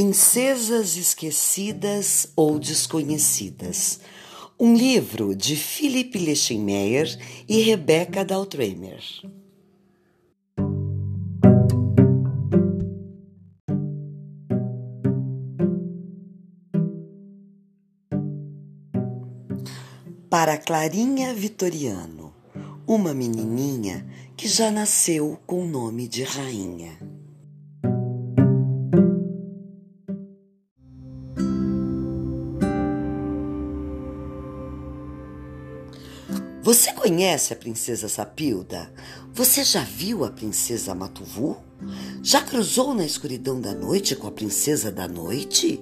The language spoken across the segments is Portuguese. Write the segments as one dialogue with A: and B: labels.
A: Princesas Esquecidas ou Desconhecidas. Um livro de Philip Leschenmeyer e Rebecca Daltremer. Para Clarinha Vitoriano, uma menininha que já nasceu com o nome de rainha. Conhece a princesa Sapilda? Você já viu a princesa Matuvu? Já cruzou na escuridão da noite com a princesa da noite?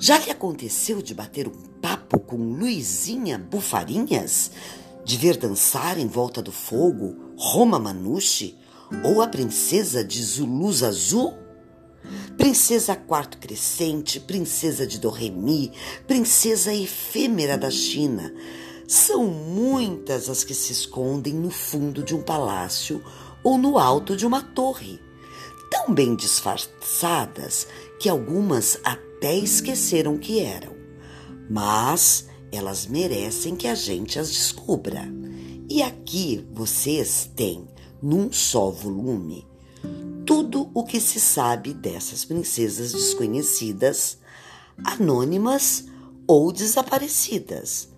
A: Já lhe aconteceu de bater um papo com Luizinha Bufarinhas? De ver dançar em volta do fogo Roma Manuche? Ou a princesa de Zuluz Azul? Princesa Quarto Crescente, princesa de Doremi, princesa efêmera da China são muitas as que se escondem no fundo de um palácio ou no alto de uma torre, tão bem disfarçadas que algumas até esqueceram que eram. Mas elas merecem que a gente as descubra. E aqui vocês têm, num só volume, tudo o que se sabe dessas princesas desconhecidas, anônimas ou desaparecidas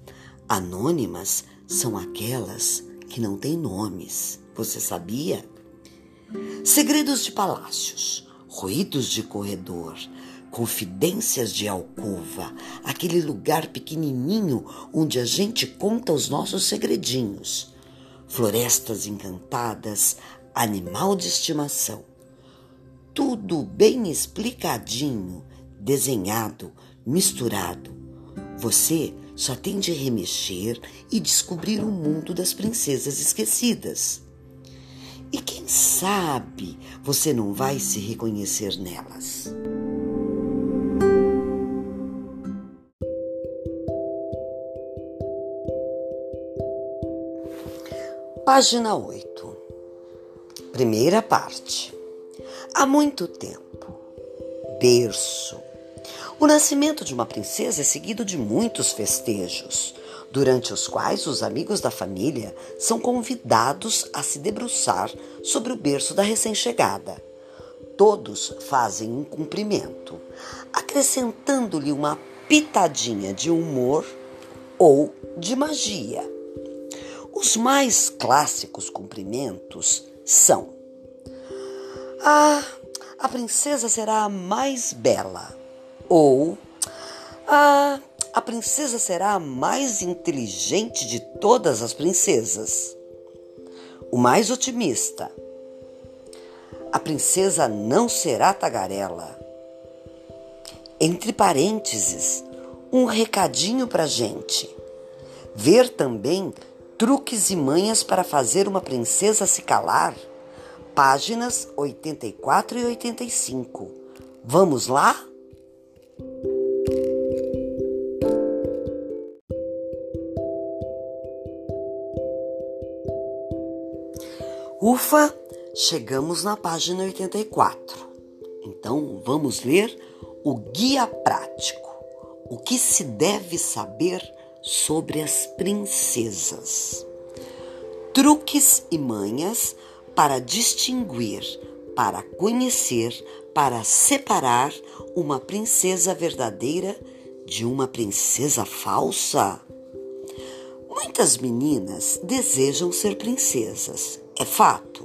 A: Anônimas são aquelas que não têm nomes. Você sabia? Segredos de palácios, ruídos de corredor, confidências de alcova, aquele lugar pequenininho onde a gente conta os nossos segredinhos, florestas encantadas, animal de estimação. Tudo bem explicadinho, desenhado, misturado. Você só tem de remexer e descobrir o mundo das princesas esquecidas. E quem sabe você não vai se reconhecer nelas. Página 8. Primeira parte. Há muito tempo. Berço o nascimento de uma princesa é seguido de muitos festejos, durante os quais os amigos da família são convidados a se debruçar sobre o berço da recém-chegada. Todos fazem um cumprimento, acrescentando-lhe uma pitadinha de humor ou de magia. Os mais clássicos cumprimentos são: Ah, a princesa será a mais bela ou a, a princesa será a mais inteligente de todas as princesas. O mais otimista. A princesa não será tagarela. Entre parênteses, um recadinho para gente. Ver também truques e manhas para fazer uma princesa se calar. Páginas 84 e 85. Vamos lá? Ufa, chegamos na página 84. Então vamos ler o guia prático. O que se deve saber sobre as princesas? Truques e manhas para distinguir, para conhecer, para separar uma princesa verdadeira de uma princesa falsa? Muitas meninas desejam ser princesas é fato.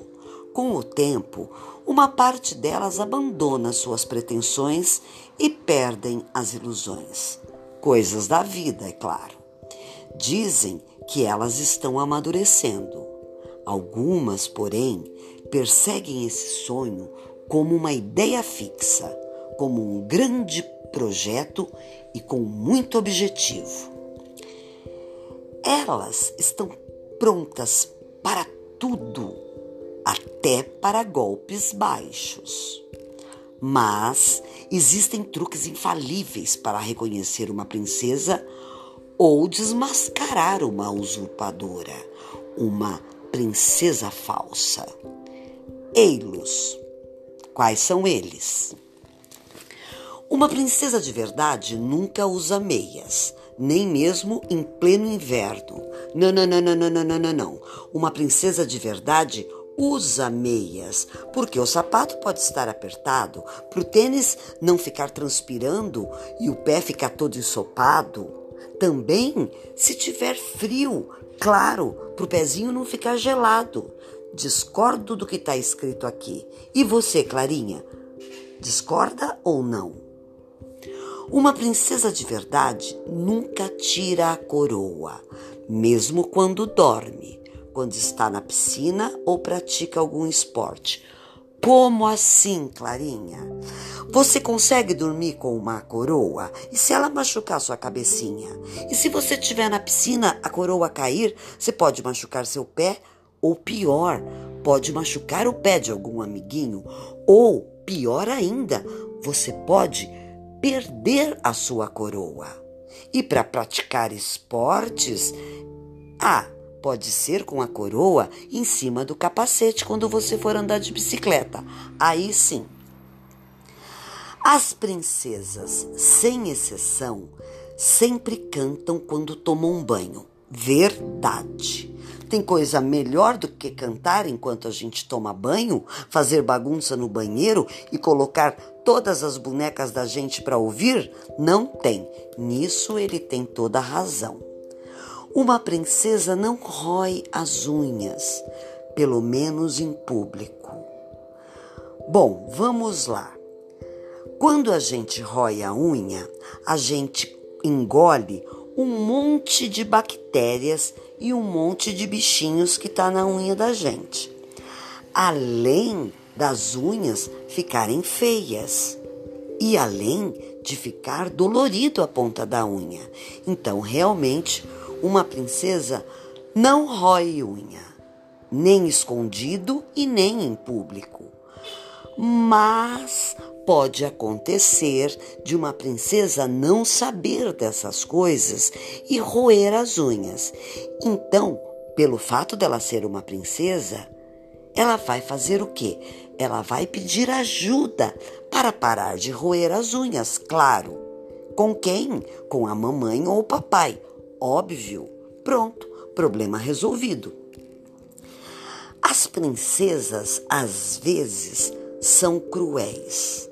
A: Com o tempo, uma parte delas abandona suas pretensões e perdem as ilusões. Coisas da vida, é claro. Dizem que elas estão amadurecendo. Algumas, porém, perseguem esse sonho como uma ideia fixa, como um grande projeto e com muito objetivo. Elas estão prontas para tudo, até para golpes baixos. Mas existem truques infalíveis para reconhecer uma princesa ou desmascarar uma usurpadora, uma princesa falsa. Ei-los. Quais são eles? Uma princesa de verdade nunca usa meias, nem mesmo em pleno inverno. Não, não, não, não, não, não, não, não. Uma princesa de verdade usa meias, porque o sapato pode estar apertado, para o tênis não ficar transpirando e o pé ficar todo ensopado. Também, se tiver frio, claro, para o pezinho não ficar gelado. Discordo do que está escrito aqui. E você, Clarinha? Discorda ou não? Uma princesa de verdade nunca tira a coroa, mesmo quando dorme, quando está na piscina ou pratica algum esporte. Como assim, Clarinha? Você consegue dormir com uma coroa? E se ela machucar sua cabecinha? E se você estiver na piscina, a coroa cair, você pode machucar seu pé? Ou pior, pode machucar o pé de algum amiguinho? Ou, pior ainda, você pode perder a sua coroa. E para praticar esportes, ah, pode ser com a coroa em cima do capacete quando você for andar de bicicleta. Aí sim. As princesas, sem exceção, sempre cantam quando tomam banho. Verdade. Tem coisa melhor do que cantar enquanto a gente toma banho, fazer bagunça no banheiro e colocar todas as bonecas da gente para ouvir? Não tem. Nisso ele tem toda a razão. Uma princesa não rói as unhas, pelo menos em público. Bom, vamos lá. Quando a gente rói a unha, a gente engole um monte de bactérias e um monte de bichinhos que está na unha da gente. Além das unhas ficarem feias e além de ficar dolorido a ponta da unha. Então, realmente, uma princesa não rói unha, nem escondido e nem em público. Mas pode acontecer de uma princesa não saber dessas coisas e roer as unhas. Então, pelo fato dela ser uma princesa, ela vai fazer o quê? Ela vai pedir ajuda para parar de roer as unhas, claro. Com quem? Com a mamãe ou o papai. Óbvio. Pronto, problema resolvido. As princesas, às vezes, são cruéis.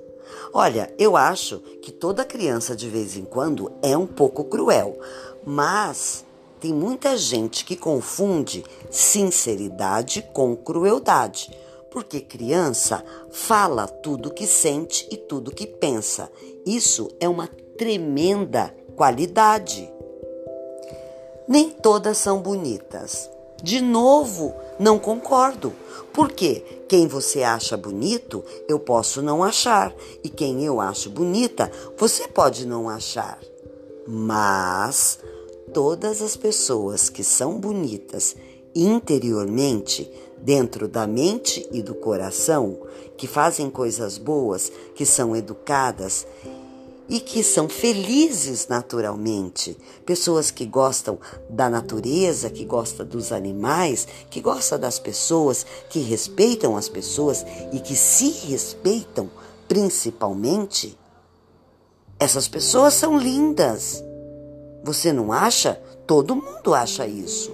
A: Olha, eu acho que toda criança de vez em quando é um pouco cruel, mas tem muita gente que confunde sinceridade com crueldade, porque criança fala tudo que sente e tudo que pensa. Isso é uma tremenda qualidade. Nem todas são bonitas. De novo, não concordo. Porque quem você acha bonito, eu posso não achar, e quem eu acho bonita, você pode não achar. Mas todas as pessoas que são bonitas interiormente, dentro da mente e do coração, que fazem coisas boas, que são educadas e que são felizes naturalmente. Pessoas que gostam da natureza, que gostam dos animais, que gostam das pessoas, que respeitam as pessoas e que se respeitam principalmente. Essas pessoas são lindas. Você não acha? Todo mundo acha isso.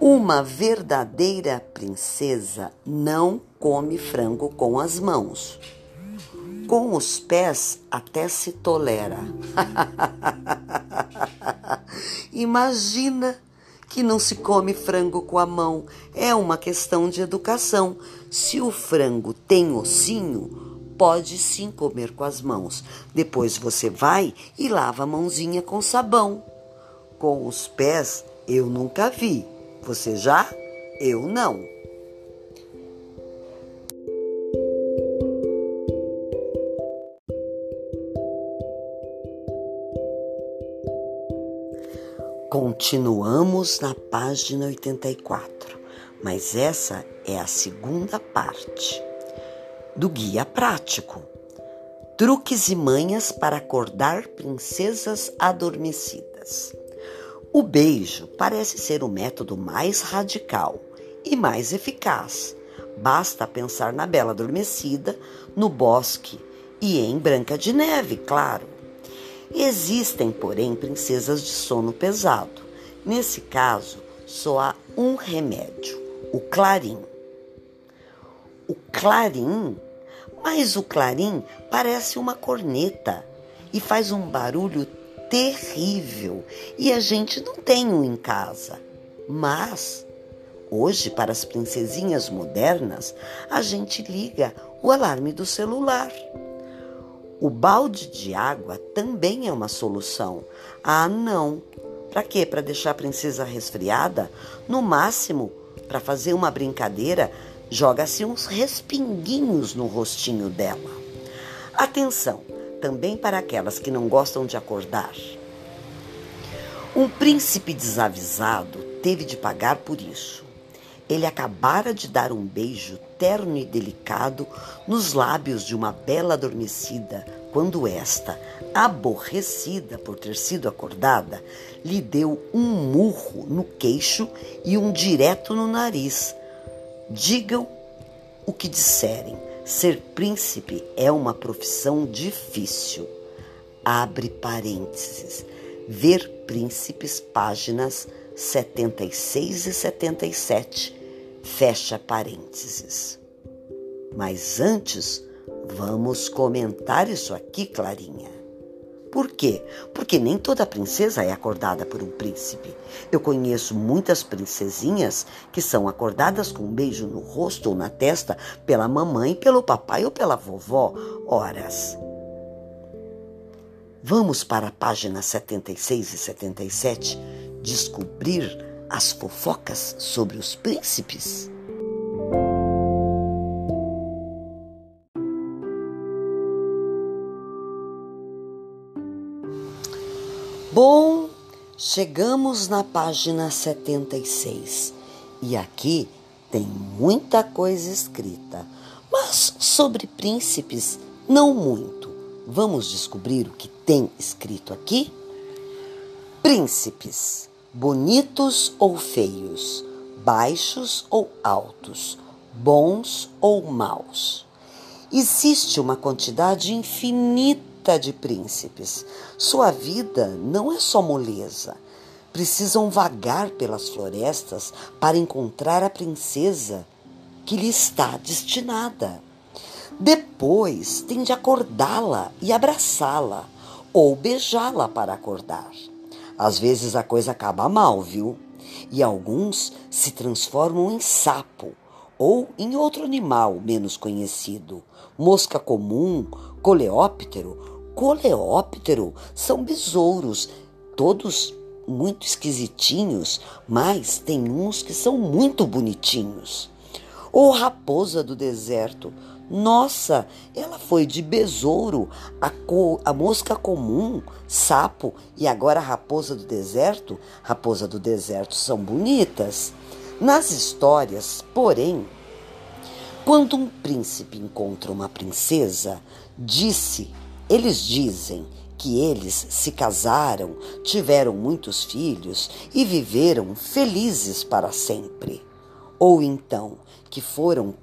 A: Uma verdadeira princesa não come frango com as mãos. Com os pés até se tolera. Imagina que não se come frango com a mão. É uma questão de educação. Se o frango tem ossinho, pode sim comer com as mãos. Depois você vai e lava a mãozinha com sabão. Com os pés, eu nunca vi. Você já? Eu não. Continuamos na página 84, mas essa é a segunda parte do guia prático. Truques e manhas para acordar princesas adormecidas. O beijo parece ser o método mais radical e mais eficaz. Basta pensar na bela adormecida no bosque E em Branca de Neve, claro. Existem, porém, princesas de sono pesado. Nesse caso, só há um remédio: o clarim. O clarim, mas o clarim parece uma corneta e faz um barulho terrível e a gente não tem um em casa. Mas hoje, para as princesinhas modernas, a gente liga o alarme do celular. O balde de água também é uma solução. Ah, não. Para quê? Para deixar a princesa resfriada? No máximo, para fazer uma brincadeira, joga-se uns respinguinhos no rostinho dela. Atenção, também para aquelas que não gostam de acordar. Um príncipe desavisado teve de pagar por isso. Ele acabara de dar um beijo terno e delicado nos lábios de uma bela adormecida, quando esta, aborrecida por ter sido acordada, lhe deu um murro no queixo e um direto no nariz. Digam o que disserem, ser príncipe é uma profissão difícil. Abre parênteses. Ver Príncipes, páginas 76 e 77 Fecha parênteses. Mas antes, vamos comentar isso aqui, Clarinha. Por quê? Porque nem toda princesa é acordada por um príncipe. Eu conheço muitas princesinhas que são acordadas com um beijo no rosto ou na testa pela mamãe, pelo papai ou pela vovó. Horas. Vamos para a página 76 e 77 descobrir as fofocas sobre os príncipes? Bom, chegamos na página 76 e aqui tem muita coisa escrita, mas sobre príncipes não muito. Vamos descobrir o que tem escrito aqui? Príncipes bonitos ou feios, baixos ou altos, bons ou maus. Existe uma quantidade infinita de príncipes. Sua vida não é só moleza. Precisam vagar pelas florestas para encontrar a princesa que lhe está destinada. Depois tem de acordá-la e abraçá-la, ou beijá-la para acordar. Às vezes a coisa acaba mal, viu? E alguns se transformam em sapo ou em outro animal menos conhecido. Mosca comum, coleóptero. Coleóptero são besouros, todos muito esquisitinhos, mas tem uns que são muito bonitinhos. Ou raposa do deserto, nossa, ela foi de besouro, a, co, a mosca comum, sapo e agora a raposa do deserto. Raposa do deserto são bonitas. Nas histórias, porém, quando um príncipe encontra uma princesa, disse, eles dizem que eles se casaram, tiveram muitos filhos e viveram felizes para sempre. Ou então que foram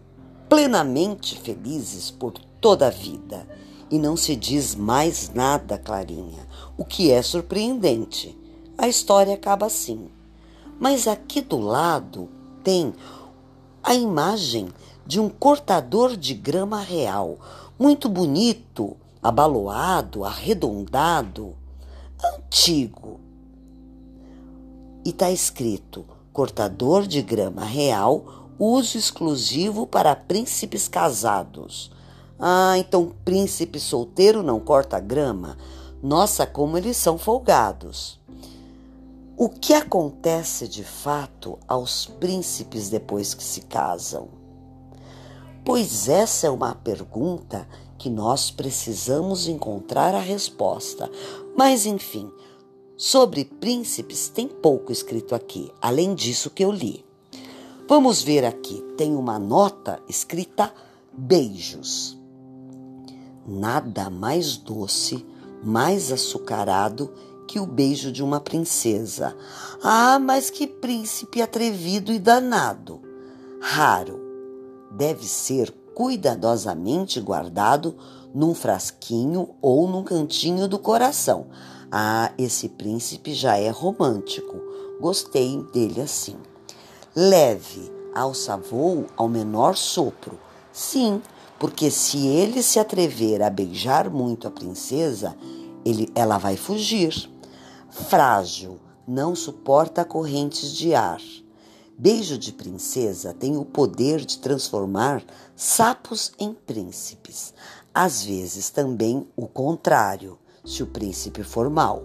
A: plenamente felizes por toda a vida. E não se diz mais nada, Clarinha, o que é surpreendente. A história acaba assim. Mas aqui do lado tem a imagem de um cortador de grama real, muito bonito, abaloado, arredondado, antigo. E está escrito: cortador de grama real uso exclusivo para príncipes casados. Ah, então príncipe solteiro não corta grama? Nossa, como eles são folgados. O que acontece de fato aos príncipes depois que se casam? Pois essa é uma pergunta que nós precisamos encontrar a resposta. Mas enfim, sobre príncipes tem pouco escrito aqui, além disso que eu li. Vamos ver aqui, tem uma nota escrita beijos. Nada mais doce, mais açucarado que o beijo de uma princesa. Ah, mas que príncipe atrevido e danado! Raro. Deve ser cuidadosamente guardado num frasquinho ou num cantinho do coração. Ah, esse príncipe já é romântico. Gostei dele assim. Leve alça voo ao menor sopro. Sim, porque se ele se atrever a beijar muito a princesa, ele, ela vai fugir. Frágil, não suporta correntes de ar. Beijo de princesa tem o poder de transformar sapos em príncipes. Às vezes também o contrário, se o príncipe for mau.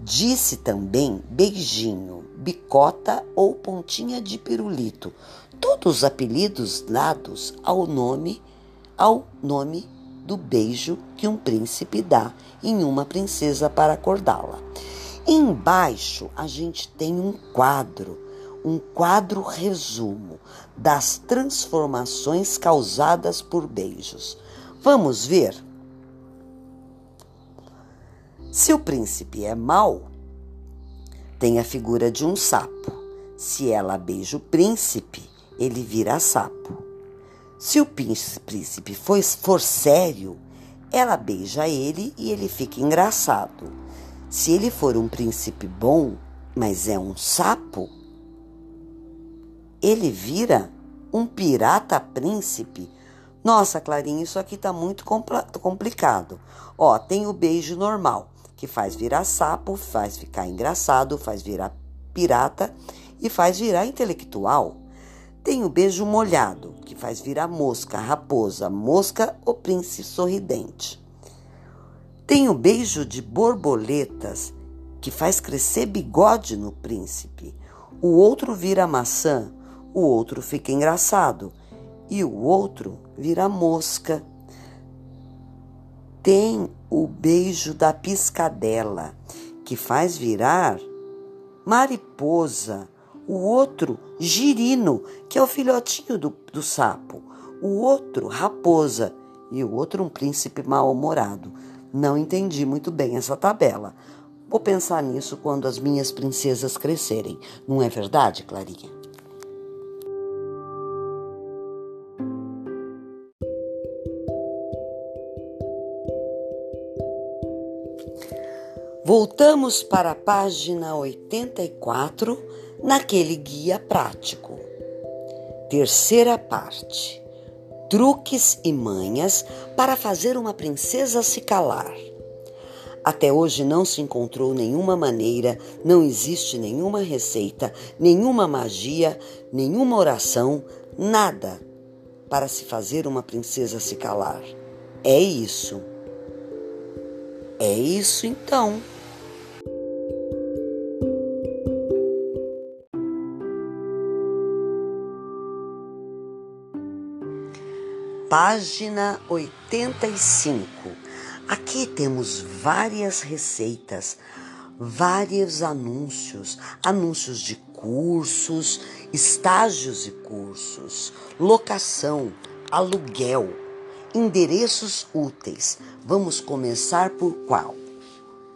A: Disse também beijinho, bicota ou pontinha de pirulito, todos os apelidos dados ao nome ao nome do beijo que um príncipe dá em uma princesa para acordá-la. Embaixo a gente tem um quadro, um quadro resumo das transformações causadas por beijos. Vamos ver? Se o príncipe é mau, tem a figura de um sapo. Se ela beija o príncipe, ele vira sapo. Se o príncipe for, sério, ela beija ele e ele fica engraçado. Se ele for um príncipe bom, mas é um sapo, ele vira um pirata príncipe. Nossa, Clarinha, isso aqui tá muito complicado. Ó, tem o beijo normal, que faz virar sapo, faz ficar engraçado, faz virar pirata e faz virar intelectual. Tem o beijo molhado, que faz virar mosca, raposa, mosca ou príncipe sorridente. Tem o beijo de borboletas, que faz crescer bigode no príncipe. O outro vira maçã, o outro fica engraçado e o outro vira mosca. Tem o beijo da piscadela, que faz virar mariposa o outro girino, que é o filhotinho do, do sapo, o outro raposa e o outro um príncipe mal-humorado. Não entendi muito bem essa tabela. Vou pensar nisso quando as minhas princesas crescerem. Não é verdade, Clarinha? Voltamos para a página 84 naquele guia prático. Terceira parte: truques e manhas para fazer uma princesa se calar. Até hoje não se encontrou nenhuma maneira, não existe nenhuma receita, nenhuma magia, nenhuma oração, nada para se fazer uma princesa se calar. É isso. É isso então. Página 85. Aqui temos várias receitas, vários anúncios, anúncios de cursos, estágios e cursos, locação, aluguel, endereços úteis. Vamos começar por qual?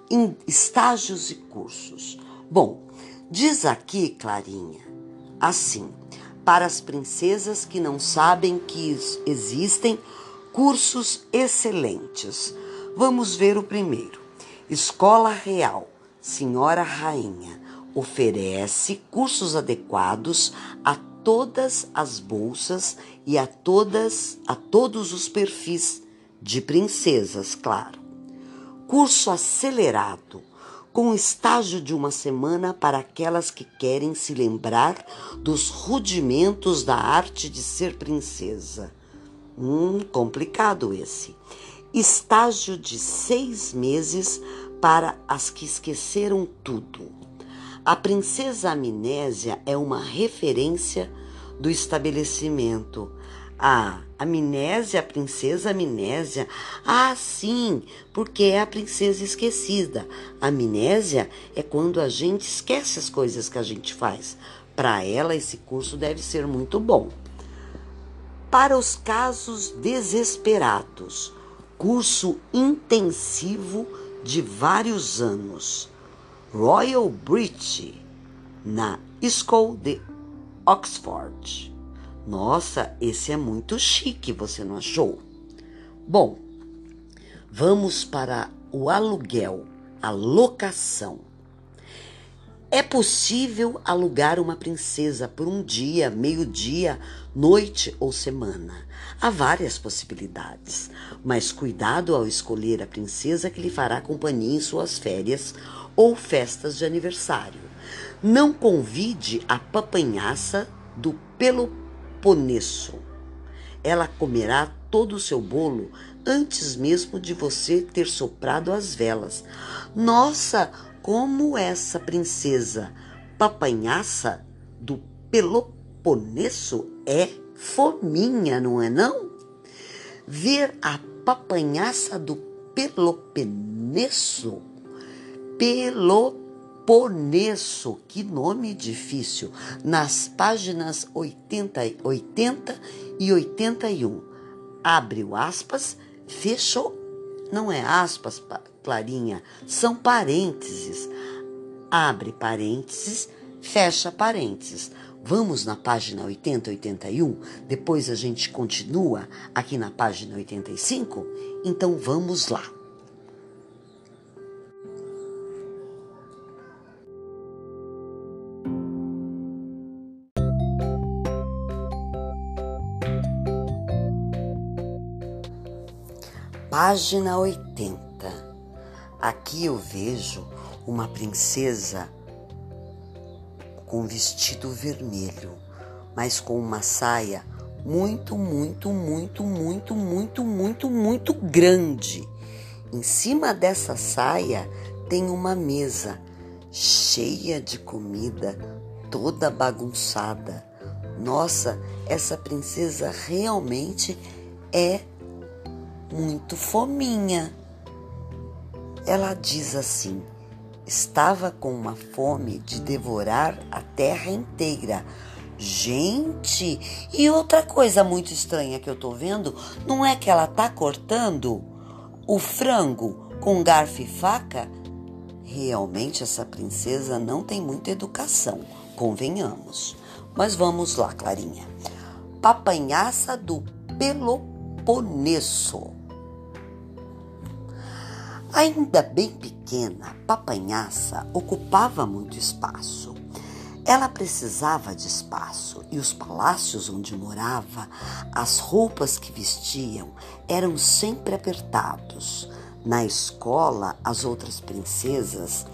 A: Em estágios e cursos. Bom, diz aqui, Clarinha, assim: para as princesas que não sabem que existem cursos excelentes. Vamos ver o primeiro. Escola Real, Senhora Rainha, oferece cursos adequados a todas as bolsas e a todas a todos os perfis de princesas, claro. Curso acelerado com estágio de uma semana para aquelas que querem se lembrar dos rudimentos da arte de ser princesa. Hum, complicado esse. Estágio de seis meses para as que esqueceram tudo. A princesa Amnésia é uma referência do estabelecimento. A amnésia, a princesa amnésia. Ah, sim, porque é a princesa esquecida. amnésia é quando a gente esquece as coisas que a gente faz. Para ela, esse curso deve ser muito bom. Para os casos desesperados, curso intensivo de vários anos. Royal British, na School de Oxford. Nossa, esse é muito chique, você não achou? Bom, Vamos para o aluguel, a locação. É possível alugar uma princesa por um dia, meio-dia, noite ou semana. Há várias possibilidades, mas cuidado ao escolher a princesa que lhe fará companhia em suas férias ou festas de aniversário. Não convide a papanhaça do Peloponeso. Ela comerá todo o seu bolo antes mesmo de você ter soprado as velas. Nossa, como essa princesa papanhaça do Peloponeso é fominha, não é não? Ver a papanhaça do Peloponeso, Peloponeso, que nome difícil, nas páginas 80, 80 e 81. Abre o aspas, fechou, não é aspas, Clarinha, são parênteses. Abre parênteses, fecha parênteses. Vamos na página 80 81, depois a gente continua aqui na página 85? Então vamos lá. Página 80. Aqui eu vejo uma princesa com vestido vermelho, mas com uma saia muito, muito, muito, muito, muito, muito, muito grande. Em cima dessa saia tem uma mesa cheia de comida, toda bagunçada. Nossa, essa princesa realmente é muito fominha. Ela diz assim: estava com uma fome de devorar a terra inteira. Gente, e outra coisa muito estranha que eu tô vendo, não é que ela tá cortando o frango com garfo e faca? Realmente essa princesa não tem muita educação, convenhamos. Mas vamos lá, Clarinha. Papanhaça do Peloponeso. Ainda bem pequena, Papanhaça ocupava muito espaço. Ela precisava de espaço e os palácios onde morava, as roupas que vestiam eram sempre apertados. Na escola, as outras princesas,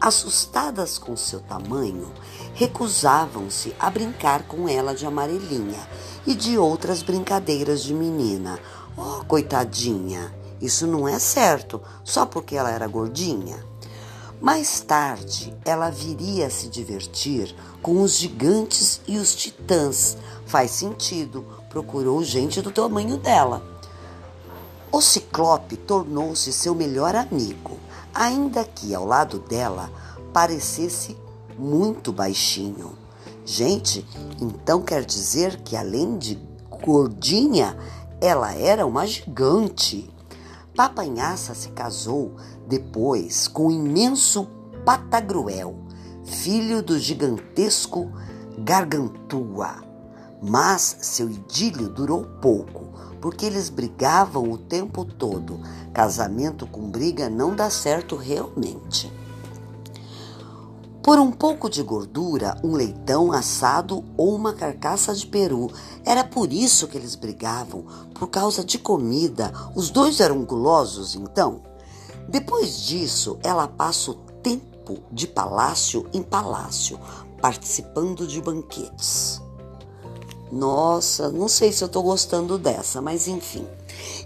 A: assustadas com seu tamanho, recusavam-se a brincar com ela de amarelinha e de outras brincadeiras de menina. Oh, coitadinha! Isso não é certo, só porque ela era gordinha. Mais tarde, ela viria a se divertir com os gigantes e os titãs. Faz sentido, procurou gente do tamanho dela. O ciclope tornou-se seu melhor amigo, ainda que ao lado dela parecesse muito baixinho. Gente, então quer dizer que além de gordinha, ela era uma gigante. Papanhaça se casou depois com o imenso Patagruel, filho do gigantesco Gargantua. Mas seu idílio durou pouco, porque eles brigavam o tempo todo. Casamento com briga não dá certo realmente. Por um pouco de gordura, um leitão assado ou uma carcaça de peru. Era por isso que eles brigavam, por causa de comida. Os dois eram gulosos, então. Depois disso, ela passa o tempo de palácio em palácio, participando de banquetes. Nossa, não sei se eu estou gostando dessa, mas enfim.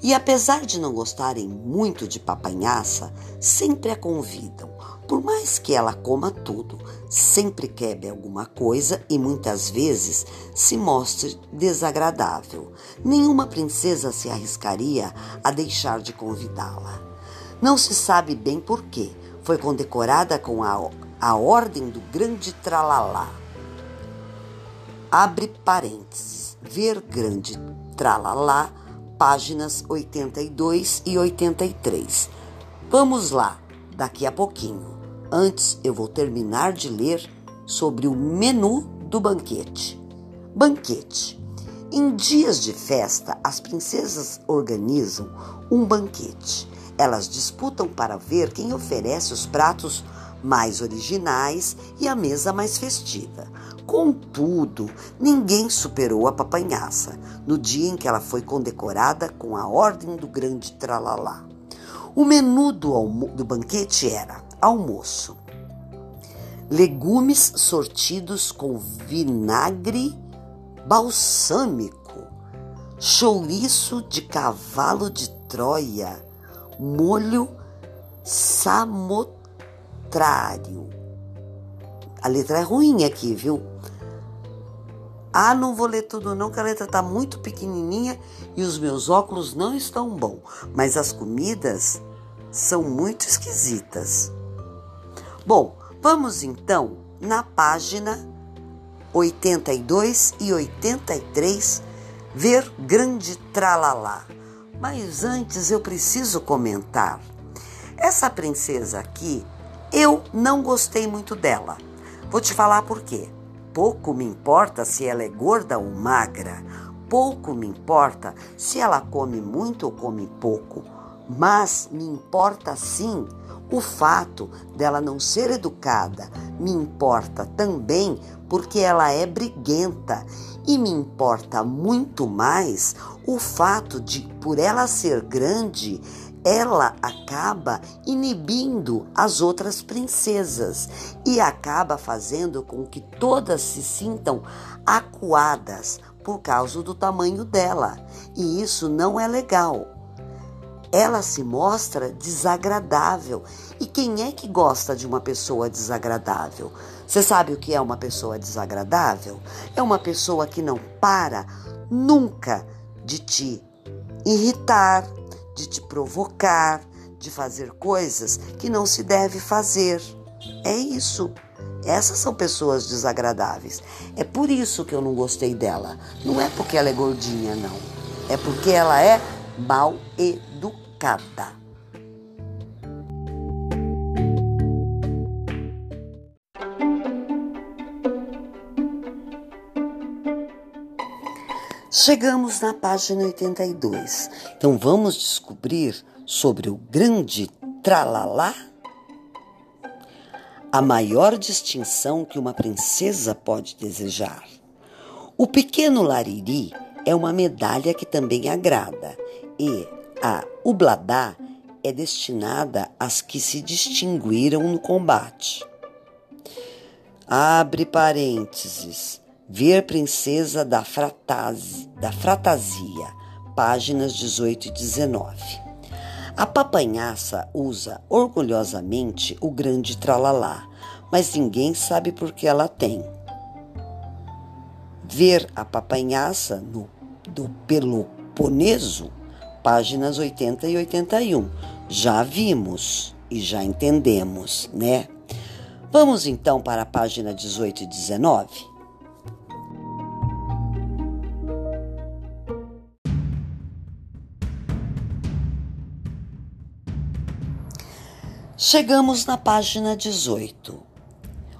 A: E apesar de não gostarem muito de papanhaça, sempre a convidam por mais que ela coma tudo, sempre quebre alguma coisa e muitas vezes se mostre desagradável. Nenhuma princesa se arriscaria a deixar de convidá-la. Não se sabe bem por quê. Foi condecorada com a, a Ordem do Grande Tralalá. Abre parênteses. Ver Grande Tralalá, páginas 82 e 83. Vamos lá, daqui a pouquinho. Antes, eu vou terminar de ler sobre o menu do banquete. Banquete. Em dias de festa, as princesas organizam um banquete. Elas disputam para ver quem oferece os pratos mais originais e a mesa mais festiva. Contudo, ninguém superou a papanhaça no dia em que ela foi condecorada com a Ordem do Grande Tralalá. O menu do, do banquete era almoço, legumes sortidos com vinagre balsâmico, chouriço de cavalo de Troia, molho samotrário. A letra é ruim aqui, viu? Ah, não vou ler tudo não, que a letra tá muito pequenininha e os meus óculos não estão bom, mas as comidas são muito esquisitas. Bom, vamos então na página 82 e 83 ver grande tralalá. Mas antes eu preciso comentar. Essa princesa aqui, eu não gostei muito dela. Vou te falar por quê. Pouco me importa se ela é gorda ou magra. Pouco me importa se ela come muito ou come pouco. Mas me importa sim o fato dela não ser educada. Me importa também porque ela é briguenta. E me importa muito mais o fato de, por ela ser grande, ela acaba inibindo as outras princesas e acaba fazendo com que todas se sintam acuadas por causa do tamanho dela. E isso não é legal. Ela se mostra desagradável. E quem é que gosta de uma pessoa desagradável? Você sabe o que é uma pessoa desagradável? É uma pessoa que não para nunca de te irritar, de te provocar, de fazer coisas que não se deve fazer. É isso. Essas são pessoas desagradáveis. É por isso que eu não gostei dela. Não é porque ela é gordinha, não. É porque ela é mal educada. Chegamos na página 82. Então vamos descobrir sobre o grande tralalá? A maior distinção que uma princesa pode desejar. O pequeno lariri é uma medalha que também agrada e a ubladá é destinada às que se distinguiram no combate. Abre parênteses. Ver Princesa da, Frataz, da Fratasia, páginas 18 e 19. A papanhaça usa orgulhosamente o grande tralalá, mas ninguém sabe por que ela tem. Ver a papanhaça no, do Peloponeso, páginas 80 e 81. Já vimos e já entendemos, né? Vamos então para a página 18 e 19. Chegamos na página 18,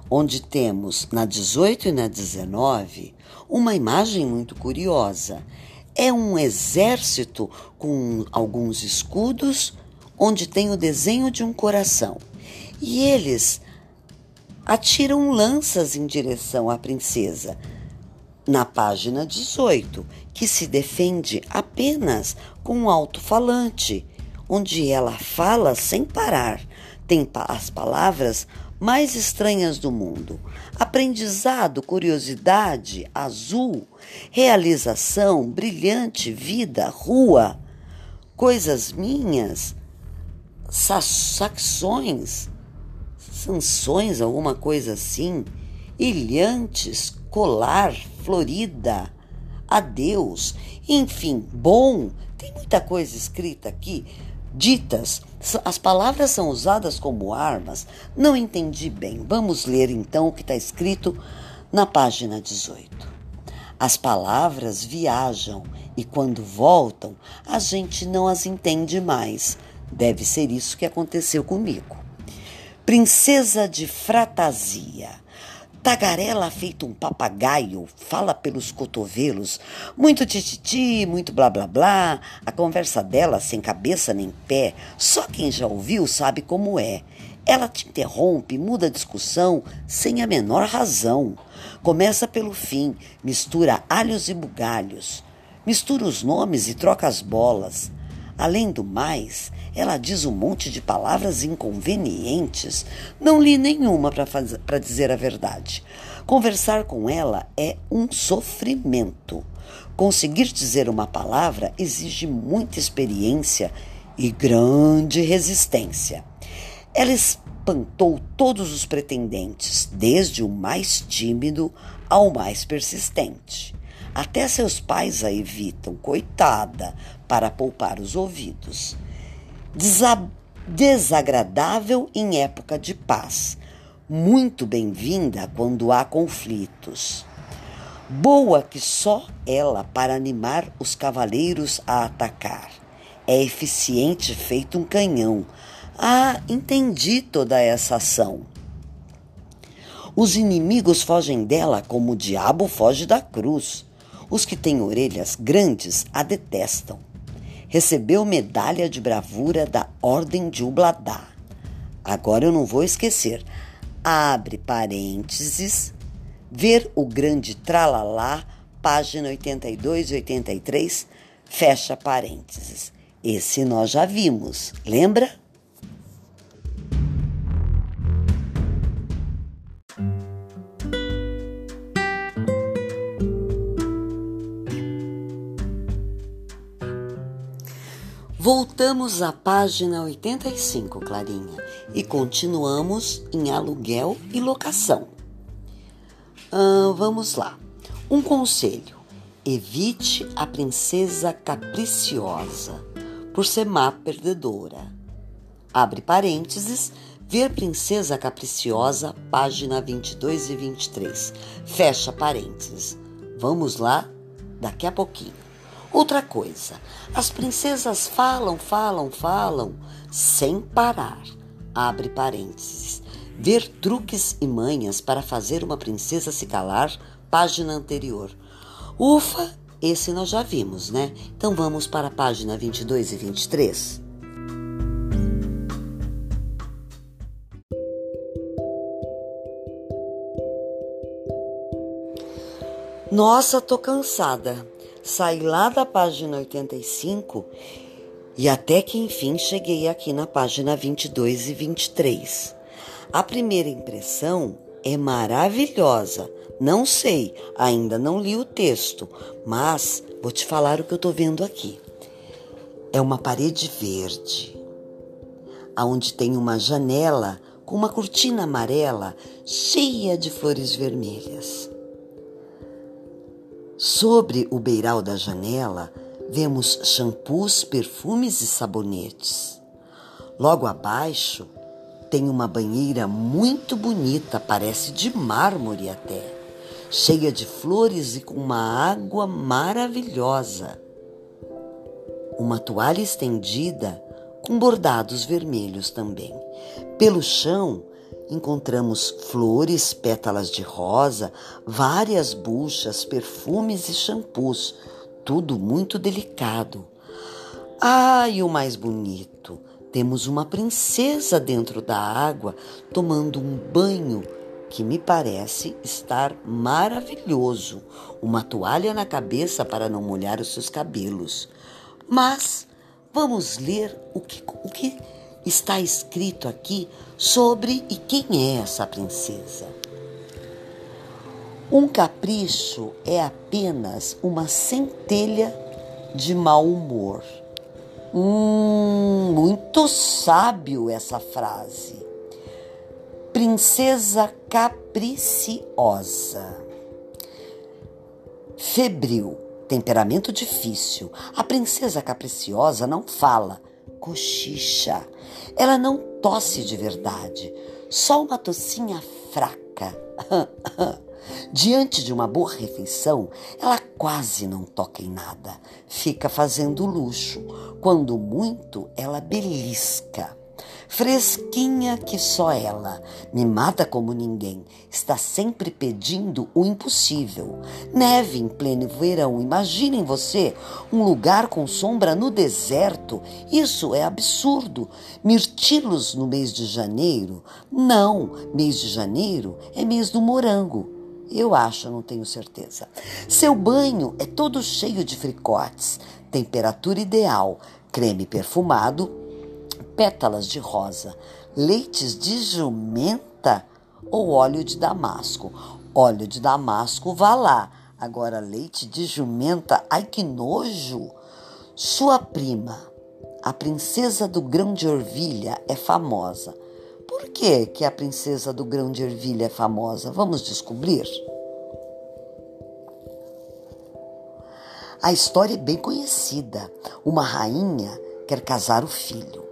A: onde temos na 18 e na 19 uma imagem muito curiosa. É um exército com alguns escudos, onde tem o desenho de um coração. E eles atiram lanças em direção à princesa. Na página 18, que se defende apenas com um alto-falante, onde ela fala sem parar tem as palavras mais estranhas do mundo: aprendizado, curiosidade, azul, realização, brilhante, vida, rua, coisas minhas, saxões, sanções, alguma coisa assim, ilhantes, colar, florida, adeus, enfim, bom. Tem muita coisa escrita aqui ditas. As palavras são usadas como armas. Não entendi bem. Vamos ler então o que está escrito na página 18. As palavras viajam e quando voltam, a gente não as entende mais. Deve ser isso que aconteceu comigo. Princesa de Fratasia. Tagarela feito um papagaio, fala pelos cotovelos, muito tititi, muito blá blá blá. A conversa dela sem cabeça nem pé, só quem já ouviu sabe como é. Ela te interrompe, muda a discussão sem a menor razão. Começa pelo fim, mistura alhos e bugalhos, mistura os nomes e troca as bolas. Além do mais, ela diz um monte de palavras inconvenientes. Não li nenhuma para dizer a verdade. Conversar com ela é um sofrimento. Conseguir dizer uma palavra exige muita experiência e grande resistência. Ela espantou todos os pretendentes, desde o mais tímido ao mais persistente. Até seus pais a evitam, coitada, para poupar os ouvidos. Desa desagradável em época de paz, muito bem-vinda quando há conflitos. Boa que só ela para animar os cavaleiros a atacar. É eficiente feito um canhão. Ah, entendi toda essa ação. Os inimigos fogem dela como o diabo foge da cruz. Os que têm orelhas grandes a detestam. Recebeu medalha de bravura da Ordem de Ubladá. Agora eu não vou esquecer. Abre parênteses, ver o grande tralalá, página 82 e 83, fecha parênteses. Esse nós já vimos, lembra? Voltamos à página 85, Clarinha, e continuamos em aluguel e locação. Ah, vamos lá. Um conselho: evite a princesa capriciosa, por ser má perdedora. Abre parênteses, ver Princesa Capriciosa, página 22 e 23. Fecha parênteses. Vamos lá daqui a pouquinho. Outra coisa, as princesas falam, falam, falam, sem parar. Abre parênteses. Ver truques e manhas para fazer uma princesa se calar, página anterior. Ufa, esse nós já vimos, né? Então vamos para a página 22 e 23. Nossa, tô cansada. Saí lá da página 85 e até que enfim cheguei aqui na página 22 e 23. A primeira impressão é maravilhosa. Não sei, ainda não li o texto, mas vou te falar o que eu estou vendo aqui. É uma parede verde, aonde tem uma janela com uma cortina amarela cheia de flores vermelhas. Sobre o beiral da janela, vemos shampoos, perfumes e sabonetes. Logo abaixo, tem uma banheira muito bonita, parece de mármore até, cheia de flores e com uma água maravilhosa. Uma toalha estendida com bordados vermelhos também. Pelo chão, encontramos flores, pétalas de rosa, várias buchas, perfumes e shampoos, tudo muito delicado. Ah, e o mais bonito! Temos uma princesa dentro da água tomando um banho que me parece estar maravilhoso. Uma toalha na cabeça para não molhar os seus cabelos. Mas vamos ler o que, o que está escrito aqui sobre e quem é essa princesa. Um capricho é apenas uma centelha de mau humor. Hum, muito sábio essa frase. Princesa capriciosa. Febril, temperamento difícil. A princesa capriciosa não fala, cochicha. Ela não tosse de verdade, só uma tocinha fraca. Diante de uma boa refeição, ela quase não toca em nada, fica fazendo luxo. Quando muito, ela belisca. Fresquinha que só ela, mimada como ninguém, está sempre pedindo o impossível. Neve em pleno verão, imaginem você um lugar com sombra no deserto. Isso é absurdo. Mirtilos no mês de janeiro? Não, mês de janeiro é mês do morango. Eu acho, não tenho certeza. Seu banho é todo cheio de fricotes, temperatura ideal, creme perfumado, pétalas de rosa, leites de jumenta ou óleo de damasco. Óleo de damasco, vá lá. Agora, leite de jumenta, ai que nojo! Sua prima, a princesa do grão de ervilha, é famosa. Por que, que a princesa do grão de ervilha é famosa? Vamos descobrir? A história é bem conhecida. Uma rainha quer casar o filho.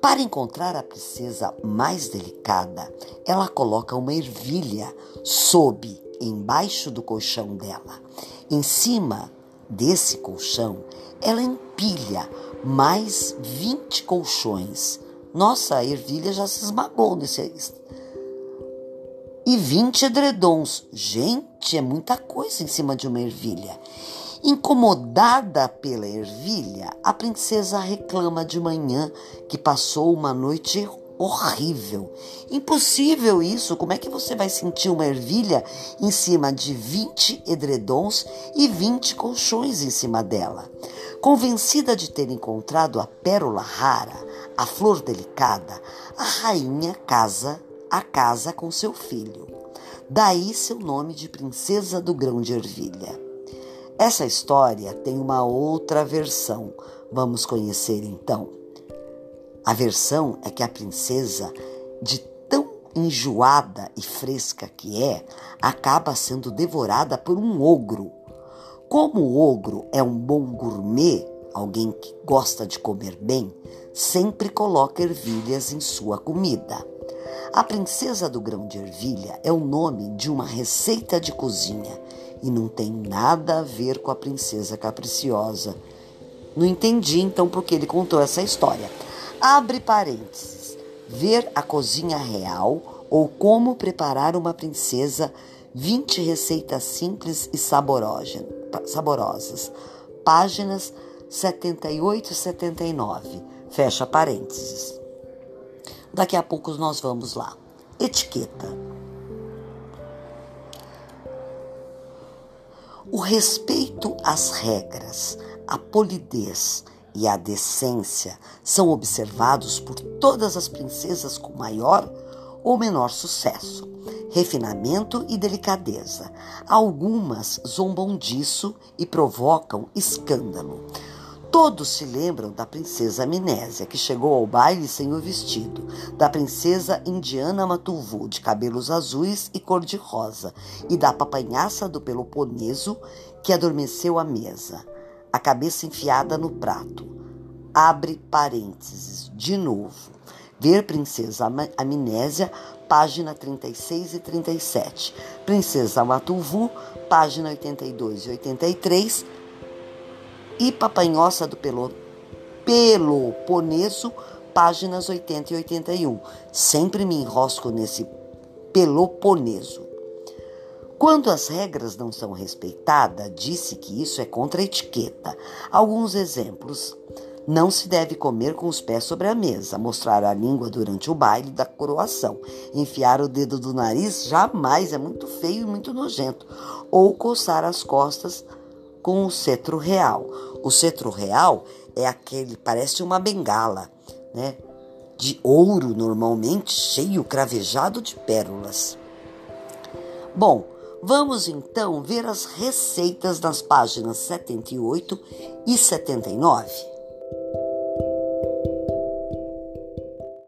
A: Para encontrar a princesa mais delicada, ela coloca uma ervilha sob, embaixo do colchão dela. Em cima desse colchão, ela empilha mais 20 colchões. Nossa, a ervilha já se esmagou nesse. E 20 edredons. Gente, é muita coisa em cima de uma ervilha. Incomodada pela ervilha, a princesa reclama de manhã que passou uma noite horrível. Impossível isso! Como é que você vai sentir uma ervilha em cima de 20 edredons e 20 colchões em cima dela? Convencida de ter encontrado a pérola rara, a flor delicada, a rainha casa a casa com seu filho. Daí seu nome de princesa do grão de ervilha. Essa história tem uma outra versão. Vamos conhecer então. A versão é que a princesa, de tão enjoada e fresca que é, acaba sendo devorada por um ogro. Como o ogro é um bom gourmet, alguém que gosta de comer bem, sempre coloca ervilhas em sua comida. A princesa do grão de ervilha é o nome de uma receita de cozinha e não tem nada a ver com a princesa capriciosa. Não entendi então por que ele contou essa história. Abre parênteses. Ver a cozinha real ou como preparar uma princesa, 20 receitas simples e saborosas. Páginas 78 e 79. Fecha parênteses. Daqui a pouco nós vamos lá. Etiqueta. O respeito às regras, a polidez e a decência são observados por todas as princesas com maior ou menor sucesso, refinamento e delicadeza. Algumas zombam disso e provocam escândalo. Todos se lembram da princesa Amnésia, que chegou ao baile sem o vestido, da princesa indiana Matuvu, de cabelos azuis e cor-de-rosa, e da papanhaça do Peloponeso, que adormeceu à mesa, a cabeça enfiada no prato. Abre parênteses, de novo. Ver Princesa Amnésia, página 36 e 37. Princesa Matuvu, página 82 e 83 e Papanhoça do Pelo, Peloponeso, páginas 80 e 81. Sempre me enrosco nesse Peloponeso. Quando as regras não são respeitadas, disse que isso é contra a etiqueta. Alguns exemplos. Não se deve comer com os pés sobre a mesa, mostrar a língua durante o baile da coroação, enfiar o dedo do nariz jamais, é muito feio e muito nojento, ou coçar as costas com o cetro real. O cetro real é aquele, parece uma bengala, né? De ouro, normalmente cheio, cravejado de pérolas. Bom, vamos então ver as receitas nas páginas 78 e 79.